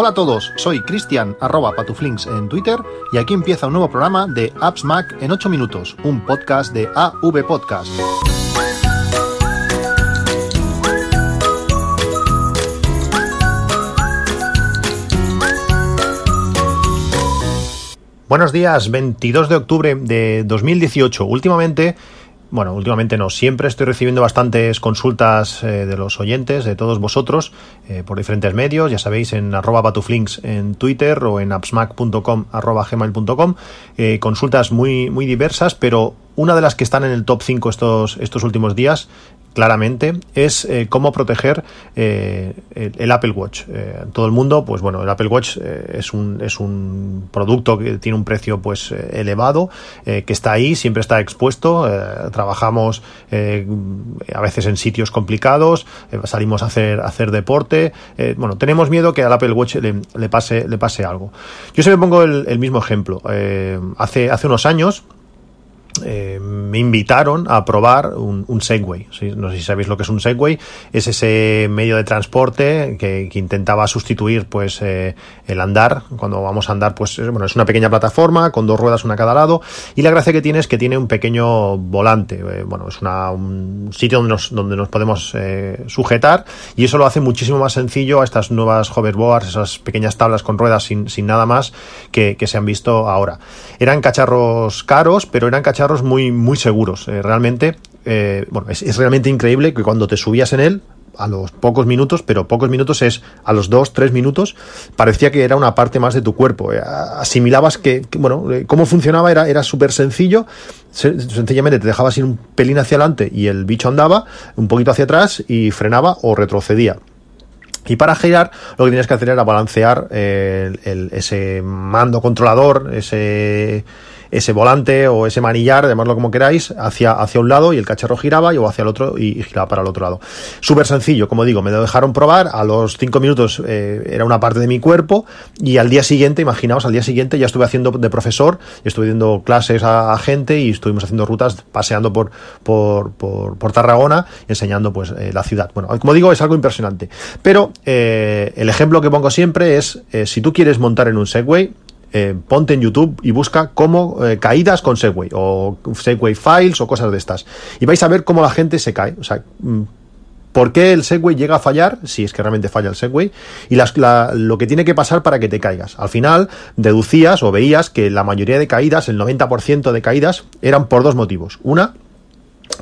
Hola a todos, soy Cristian arroba patuflinks en Twitter y aquí empieza un nuevo programa de Apps Mac en 8 minutos, un podcast de AV Podcast. Buenos días, 22 de octubre de 2018. Últimamente bueno, últimamente no, siempre estoy recibiendo bastantes consultas eh, de los oyentes, de todos vosotros, eh, por diferentes medios, ya sabéis, en arroba batuflinks en Twitter o en appsmac.com arroba gmail.com, eh, consultas muy, muy diversas, pero una de las que están en el top 5 estos, estos últimos días claramente es eh, cómo proteger eh, el, Apple Watch. Eh, todo el mundo, pues bueno, el Apple Watch es, un, es un producto que tiene un precio pues elevado, que está ahí, siempre está expuesto. trabajamos a veces en sitios complicados, salimos a hacer, hacer deporte. bueno, tenemos miedo que al Apple Watch le, pase, le pase algo. Yo siempre pongo el, el mismo ejemplo. hace, hace unos años, eh, me invitaron a probar un, Segway. No sé si sabéis lo que es un Segway. Es ese medio de transporte que, intentaba sustituir pues eh, el andar. Cuando vamos a andar, pues bueno, es una pequeña plataforma con dos ruedas una a cada lado. Y la gracia que tiene es que tiene un pequeño volante. Eh, bueno, es un sitio donde nos, donde nos podemos sujetar y eso lo hace muchísimo más sencillo a estas nuevas hoverboards, esas pequeñas tablas con ruedas sin, sin nada más que, que se han visto ahora. Eran cacharros caros, pero eran cacharros muy, muy seguros. Eh, realmente, eh, bueno, es, realmente increíble que cuando te subías en él, a los pocos minutos, pero pocos minutos es a los dos, tres minutos, parecía que era una parte más de tu cuerpo. Eh, asimilabas que, bueno, cómo funcionaba era, era súper sencillo. Sencillamente te dejabas ir un pelín hacia adelante y el bicho andaba un poquito hacia atrás y frenaba o retrocedía. Y para girar, lo que tienes que hacer era balancear ese mando controlador, ese ese volante o ese manillar, llamarlo como queráis, hacia, hacia un lado y el cacharro giraba y o hacia el otro y, giraba para el otro lado. Súper sencillo, como digo, me lo dejaron probar, a los cinco minutos eh, era una parte de mi cuerpo y al día siguiente, imaginaos, al día siguiente ya estuve haciendo de profesor, estuve dando clases a, gente y estuvimos haciendo rutas paseando por, por, por, Tarragona, enseñando pues eh, la ciudad. Bueno, como digo, es algo impresionante. Pero eh, el ejemplo que pongo siempre es, si tú quieres montar en un Segway, eh, ponte en YouTube y busca cómo eh, caídas con Segway o Segway Files o cosas de estas. Y vais a ver cómo la gente se cae. O sea, mm, ¿por qué el Segway llega a fallar? Si es que realmente falla el Segway. Y lo que tiene que pasar para que te caigas. Al final, deducías o veías que la mayoría de caídas, el 90% de caídas, eran por dos motivos. Una,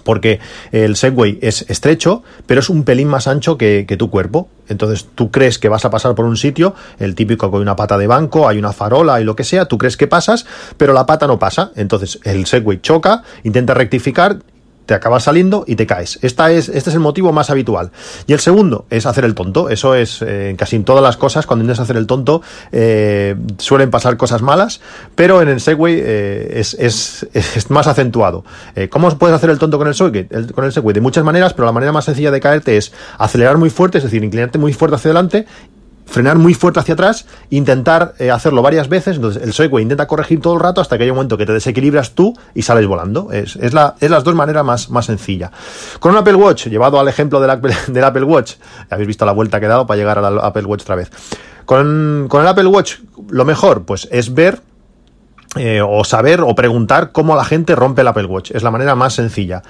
porque el Segway es estrecho, pero es un pelín más ancho que, tu cuerpo. Entonces tú crees que vas a pasar por un sitio, el típico que hay una pata de banco, hay una farola y lo que sea, tú crees que pasas, pero la pata no pasa. Entonces el Segway choca, intenta rectificar te acabas saliendo y te caes. Esta es, este es el motivo más habitual. Y el segundo es hacer el tonto. Eso es eh, casi en todas las cosas, cuando intentas hacer el tonto, eh, suelen pasar cosas malas, pero en el Segway eh, es, es, más acentuado. ¿Cómo puedes hacer el tonto con el, Segway? con el Segway? De muchas maneras, pero la manera más sencilla de caerte es acelerar muy fuerte, es decir, inclinarte muy fuerte hacia adelante frenar muy fuerte hacia atrás, intentar eh, hacerlo varias veces, entonces el Segway intenta corregir todo el rato hasta que hay un momento que te desequilibras tú y sales volando. Es, es, la, es las dos maneras más, más. Con un Apple Watch, llevado al ejemplo del Apple, del Apple Watch, habéis visto la vuelta que he dado para llegar al Apple Watch otra vez. Con, con el Apple Watch, lo mejor, pues es ver eh, o saber o preguntar cómo la gente rompe el Apple Watch. Es la manera más sencilla.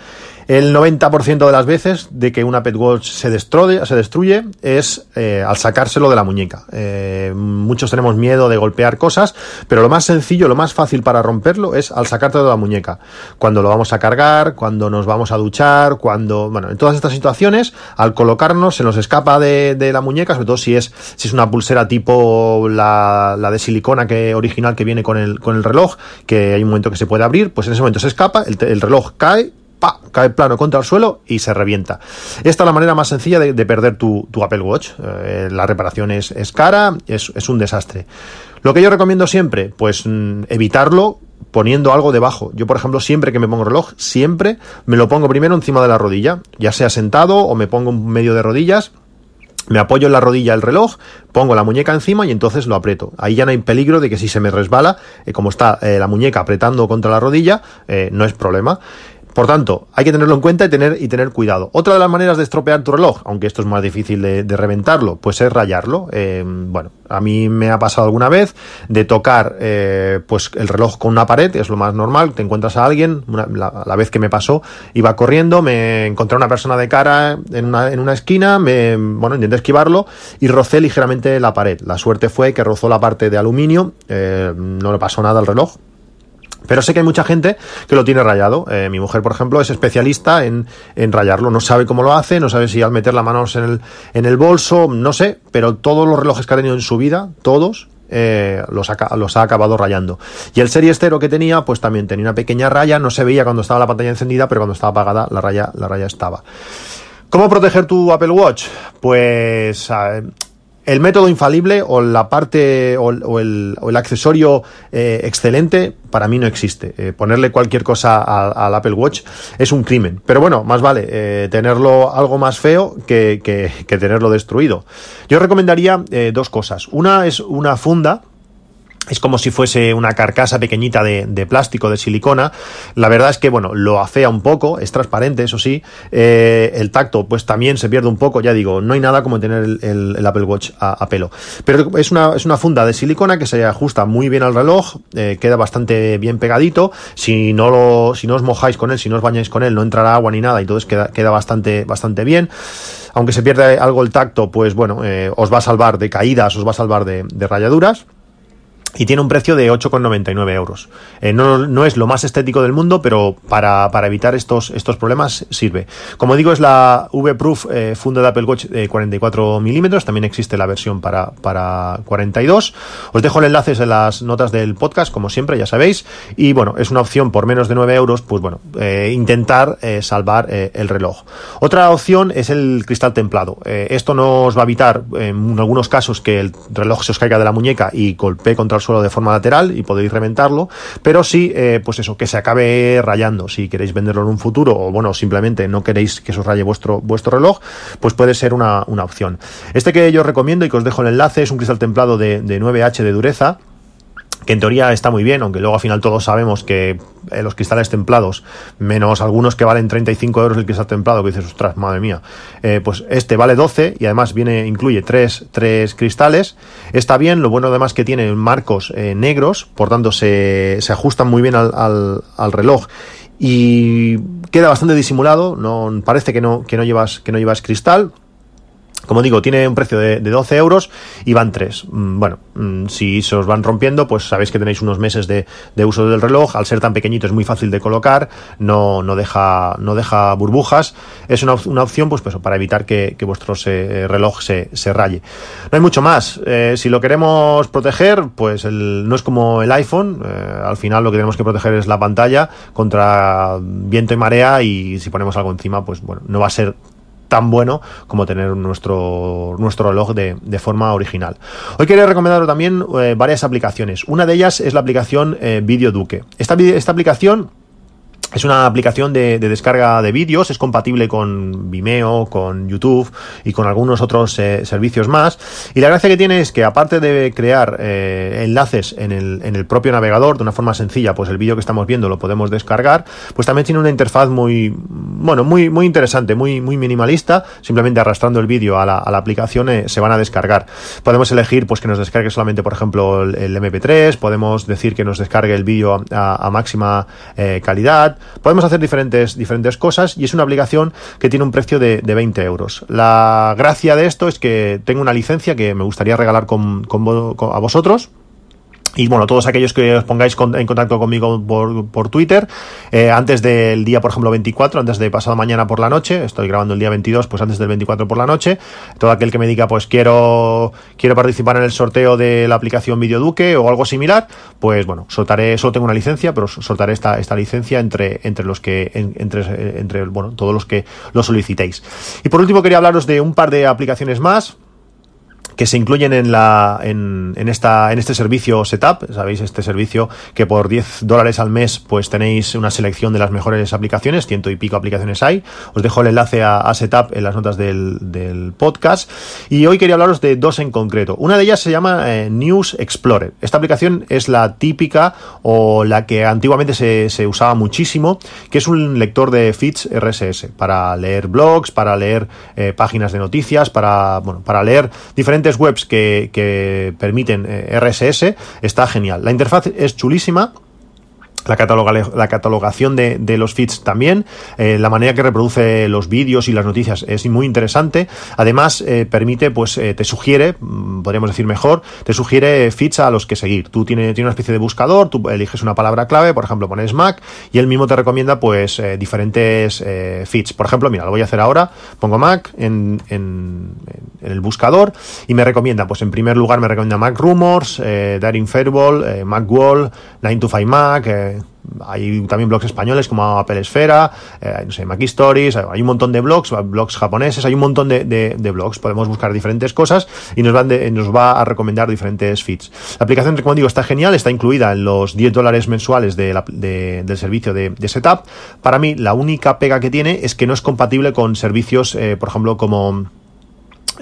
El 90% de las veces de que un Apple Watch se destruye, se destruye es eh, al sacárselo de la muñeca. Eh, muchos tenemos miedo de golpear cosas, pero lo más sencillo, lo más fácil para romperlo es al sacártelo de la muñeca. Cuando lo vamos a cargar, cuando nos vamos a duchar, cuando, bueno, en todas estas situaciones, al colocarnos se nos escapa de, la muñeca, sobre todo si es, si es una pulsera tipo la, la de silicona que original que viene con el, con el reloj, que hay un momento que se puede abrir, pues en ese momento se escapa, el, el reloj cae, pa, cae plano contra el suelo y se revienta. Esta es la manera más sencilla de, perder tu, Apple Watch. Eh, la reparación es, cara, es, un desastre. Lo que yo recomiendo siempre, pues mm, evitarlo poniendo algo debajo. Yo, por ejemplo, siempre que me pongo reloj, siempre me lo pongo primero encima de la rodilla, ya sea sentado o me pongo en medio de rodillas. Me apoyo en la rodilla el reloj, pongo la muñeca encima y entonces lo aprieto. Ahí ya no hay peligro de que si se me resbala, eh, como está eh, la muñeca apretando contra la rodilla, no es problema. Por tanto, hay que tenerlo en cuenta y tener, y tener cuidado. Otra de las maneras de estropear tu reloj, aunque esto es más difícil de, reventarlo, pues es rayarlo. Eh, bueno, a mí me ha pasado alguna vez de tocar eh, pues el reloj con una pared, es lo más normal, te encuentras a alguien, la, vez que me pasó, iba corriendo, me encontré a una persona de cara en una, en una esquina, me, bueno, intenté esquivarlo y rocé ligeramente la pared. La suerte fue que rozó la parte de aluminio, eh, no le pasó nada al reloj, pero sé que hay mucha gente que lo tiene rayado. Eh, mi mujer, por ejemplo, es especialista en, en, rayarlo. No sabe cómo lo hace, no sabe si al meter las manos en el, en el bolso, no sé, pero todos los relojes que ha tenido en su vida, todos, eh, los, ha, los, ha, acabado rayando. Y el Serie Estero que tenía, pues también tenía una pequeña raya, no se veía cuando estaba la pantalla encendida, pero cuando estaba apagada la raya, la raya estaba. ¿Cómo proteger tu Apple Watch? Pues el método infalible o la parte o, el, accesorio eh, excelente para mí no existe. Eh, ponerle cualquier cosa al, Apple Watch es un crimen. Pero bueno, más vale eh, tenerlo algo más feo que, que, tenerlo destruido. Yo recomendaría dos cosas. Una es una funda es como si fuese una carcasa pequeñita de, plástico, de silicona. La verdad es que, bueno, lo afea un poco, es transparente, eso sí. Eh, el tacto, pues también se pierde un poco, ya digo, no hay nada como tener el, Apple Watch a, pelo. Pero es una, es una funda de silicona que se ajusta muy bien al reloj, eh, queda bastante bien pegadito. Si no, lo, si no os mojáis con él, si no os bañáis con él, no entrará agua ni nada, y entonces queda, queda bastante, bastante bien. Aunque se pierde algo el tacto, pues bueno, eh, os va a salvar de caídas, os va a salvar de rayaduras y tiene un precio de 8,99 euros. Eh, no, es lo más estético del mundo, pero para, evitar estos, estos problemas sirve. Como digo, es la V-Proof eh, funda de Apple Watch de 44 milímetros. También existe la versión para, para 42. Os dejo el enlace en las notas del podcast, como siempre, ya sabéis. Y bueno, es una opción por menos de 9 euros, pues bueno, eh, intentar salvar el reloj. Otra opción es el cristal templado. esto nos va a evitar, en algunos casos, que el reloj se os caiga de la muñeca y golpee contra el suelo de forma lateral y podéis reventarlo, pero sí, eh, pues eso, que se acabe rayando. Si queréis venderlo en un futuro o bueno, simplemente no queréis que se os raye vuestro, vuestro reloj, pues puede ser una, opción. Este que yo recomiendo y que os dejo el enlace es un cristal templado de, de 9H de dureza que en teoría está muy bien, aunque luego al final todos sabemos que eh, los cristales templados, menos algunos que valen 35 euros el cristal templado, que dices, ostras, madre mía, eh, pues este vale 12 y además viene, incluye tres, tres cristales. Está bien, lo bueno además que tiene marcos eh, negros, por tanto se, se ajustan muy bien al, al, al reloj. Y queda bastante disimulado, no parece que no, que no llevas, que no llevas cristal, como digo, tiene un precio de, 12 euros y van 3. Mm, bueno, mm, si se os van rompiendo, pues sabéis que tenéis unos meses de, uso del reloj. Al ser tan pequeñito es muy fácil de colocar, no, no, deja, no deja burbujas. Es una, opción pues, pues, para evitar que, vuestro reloj se, se, raye. No hay mucho más. Eh, si lo queremos proteger, pues no es como el iPhone. Eh, al final lo que tenemos que proteger es la pantalla contra viento y marea y si ponemos algo encima, pues bueno, no va a ser tan bueno como tener nuestro, nuestro de, de forma original. Hoy quería recomendaros también eh, varias aplicaciones. Una de ellas es la aplicación eh, Video Duque. Esta, esta aplicación es una aplicación de, descarga de vídeos, es compatible con Vimeo, con YouTube y con algunos otros eh, servicios más. Y la gracia que tiene es que aparte de crear eh, enlaces en el, propio navegador de una forma sencilla, pues el vídeo que estamos viendo lo podemos descargar, pues también tiene una interfaz muy, bueno, muy, muy interesante, muy, muy minimalista. Simplemente arrastrando el vídeo a la, aplicación eh, se van a descargar. Podemos elegir pues que nos descargue solamente, por ejemplo, el, MP3, podemos decir que nos descargue el vídeo a máxima calidad Podemos hacer diferentes, diferentes cosas y es una aplicación que tiene un precio de, 20 euros. La gracia de esto es que tengo una licencia que me gustaría regalar con, a vosotros y bueno, todos aquellos que os pongáis en contacto conmigo por, Twitter, eh, antes del día, por ejemplo, 24, antes de pasado mañana por la noche, estoy grabando el día 22, pues antes del 24 por la noche, todo aquel que me diga, pues quiero, quiero participar en el sorteo de la aplicación Videoduque o algo similar, pues bueno, soltaré, solo tengo una licencia, pero soltaré esta, esta licencia entre, entre los que, entre, entre, bueno, todos los que lo solicitéis. Y por último quería hablaros de un par de aplicaciones más que se incluyen en la en, en, esta en este servicio setup sabéis este servicio que por 10 dólares al mes pues tenéis una selección de las mejores aplicaciones ciento y pico aplicaciones hay. Os dejo el enlace a, a setup en las notas del, del, podcast. Y hoy quería hablaros de dos en concreto. Una de ellas se llama eh, News Explorer. Esta aplicación es la típica o la que antiguamente se, se usaba muchísimo que es un lector de feeds RSS para leer blogs para leer eh, páginas de noticias para bueno para leer diferentes webs que, permiten eh, RSS, está genial. La interfaz es chulísima la, cataloga, la catalogación de, los feeds también, eh, la manera que reproduce los vídeos y las noticias es muy interesante. Además, eh, permite, pues te sugiere, podríamos decir mejor, te sugiere feeds a los que seguir. Tú tienes tiene una especie de buscador, tú eliges una palabra clave, por ejemplo, pones Mac y él mismo te recomienda pues eh, diferentes eh. Por ejemplo, mira, lo voy a hacer ahora, pongo Mac en, en, el buscador y me recomienda, pues en primer lugar me recomienda Mac Rumors, eh, Daring Fairball, eh, Mac Wall, 9 to 5 Mac, eh, hay también blogs españoles como Apple Esfera, eh, no sé, Mac Stories, hay un montón de blogs, blogs japoneses, hay un montón de, de, blogs, podemos buscar diferentes cosas y nos, van de, nos va a recomendar diferentes feeds. La aplicación, como digo, está genial, está incluida en los 10 dólares mensuales la, del servicio de, Setup. Para mí, la única pega que tiene es que no es compatible con servicios, eh, por ejemplo, como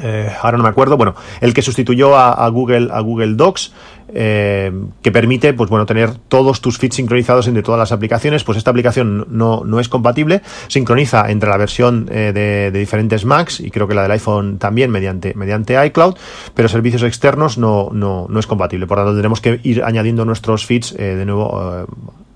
eh, ahora no me acuerdo, bueno, el que sustituyó a, Google, a Google Docs, eh, que permite, pues bueno, tener todos tus feeds sincronizados entre todas las aplicaciones, pues esta aplicación no, no es compatible, sincroniza entre la versión eh, de, diferentes Macs y creo que la del iPhone también mediante, mediante iCloud, pero servicios externos no, no, no es compatible, por lo tanto tendremos que ir añadiendo nuestros feeds eh, de nuevo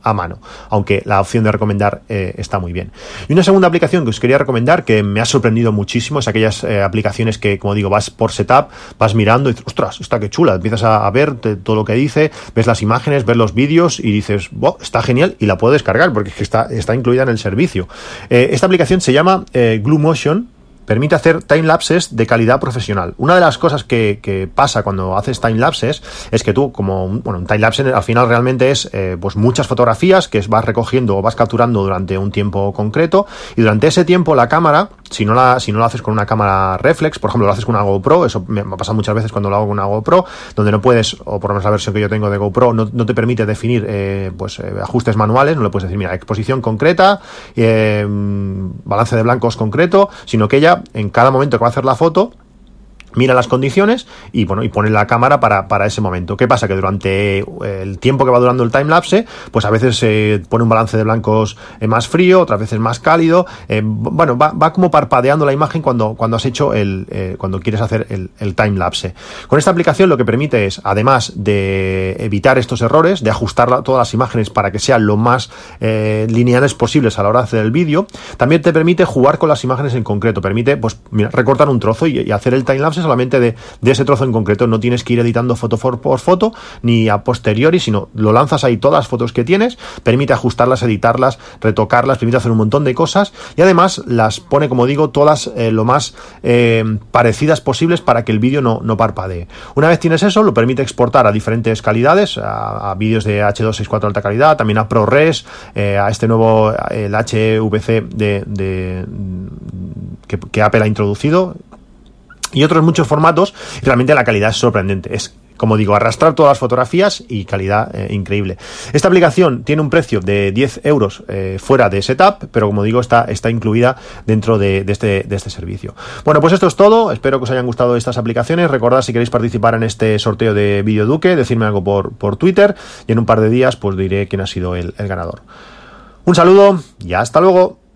a mano, aunque la opción de recomendar eh, está muy bien. Y una segunda aplicación que os quería recomendar que me ha sorprendido muchísimo es aquellas eh, aplicaciones que, como digo, vas por setup, vas mirando y dices, ostras, está que chula, empiezas a, ver todo lo que dice, ves las imágenes, ves los vídeos y dices, está genial y la puedo descargar porque está, está incluida en el servicio. Eh, esta aplicación se llama Glue Motion permite hacer timelapses de calidad profesional. Una de las cosas que, pasa cuando haces timelapses es que tú, como un, bueno, un timelapse al final realmente es eh, pues muchas fotografías que vas recogiendo o vas capturando durante un tiempo concreto y durante ese tiempo la cámara, si no la, si no lo haces con una cámara reflex, por ejemplo lo haces con una GoPro, eso me ha pasado muchas veces cuando lo hago con una GoPro, donde no puedes, o por lo menos la versión que yo tengo de GoPro, no, te permite definir eh, pues eh, ajustes manuales, no le puedes decir, mira, exposición concreta, balance de blancos concreto, sino que ella en cada momento que va a hacer la foto, mira las condiciones y bueno y pone la cámara para, para ese momento. ¿Qué pasa? Que durante el tiempo que va durando el timelapse, pues a veces se eh, pone un balance de blancos eh, más frío, otras veces más cálido. Eh, bueno, va, va, como parpadeando la imagen cuando, cuando has hecho el, eh, cuando quieres hacer el, el timelapse. Con esta aplicación lo que permite es, además de evitar estos errores, de ajustar todas las imágenes para que sean lo más eh, lineales posibles a la hora de hacer el vídeo, también te permite jugar con las imágenes en concreto. Permite, pues, recortar un trozo y, y hacer el solamente de, ese trozo en concreto. No tienes que ir editando foto por, foto ni a posteriori, sino lo lanzas ahí todas las fotos que tienes, permite ajustarlas, editarlas, retocarlas, permite hacer un montón de cosas y además las pone, como digo, todas eh, lo más eh, parecidas posibles para que el vídeo no, no parpadee. Una vez tienes eso, lo permite exportar a diferentes calidades, a, vídeos de H264 alta calidad, también a ProRes, eh, a este nuevo, el HVC de, de que, que Apple ha introducido, y otros muchos formatos, realmente la calidad es sorprendente. Es como digo, arrastrar todas las fotografías y calidad eh, increíble. Esta aplicación tiene un precio de 10 euros eh, fuera de setup, pero como digo, está, está incluida dentro de, este, de este servicio. Bueno, pues esto es todo. Espero que os hayan gustado estas aplicaciones. Recordad si queréis participar en este sorteo de Video Duque, decirme algo por, por Twitter y en un par de días pues diré quién ha sido el, el ganador. Un saludo y hasta luego.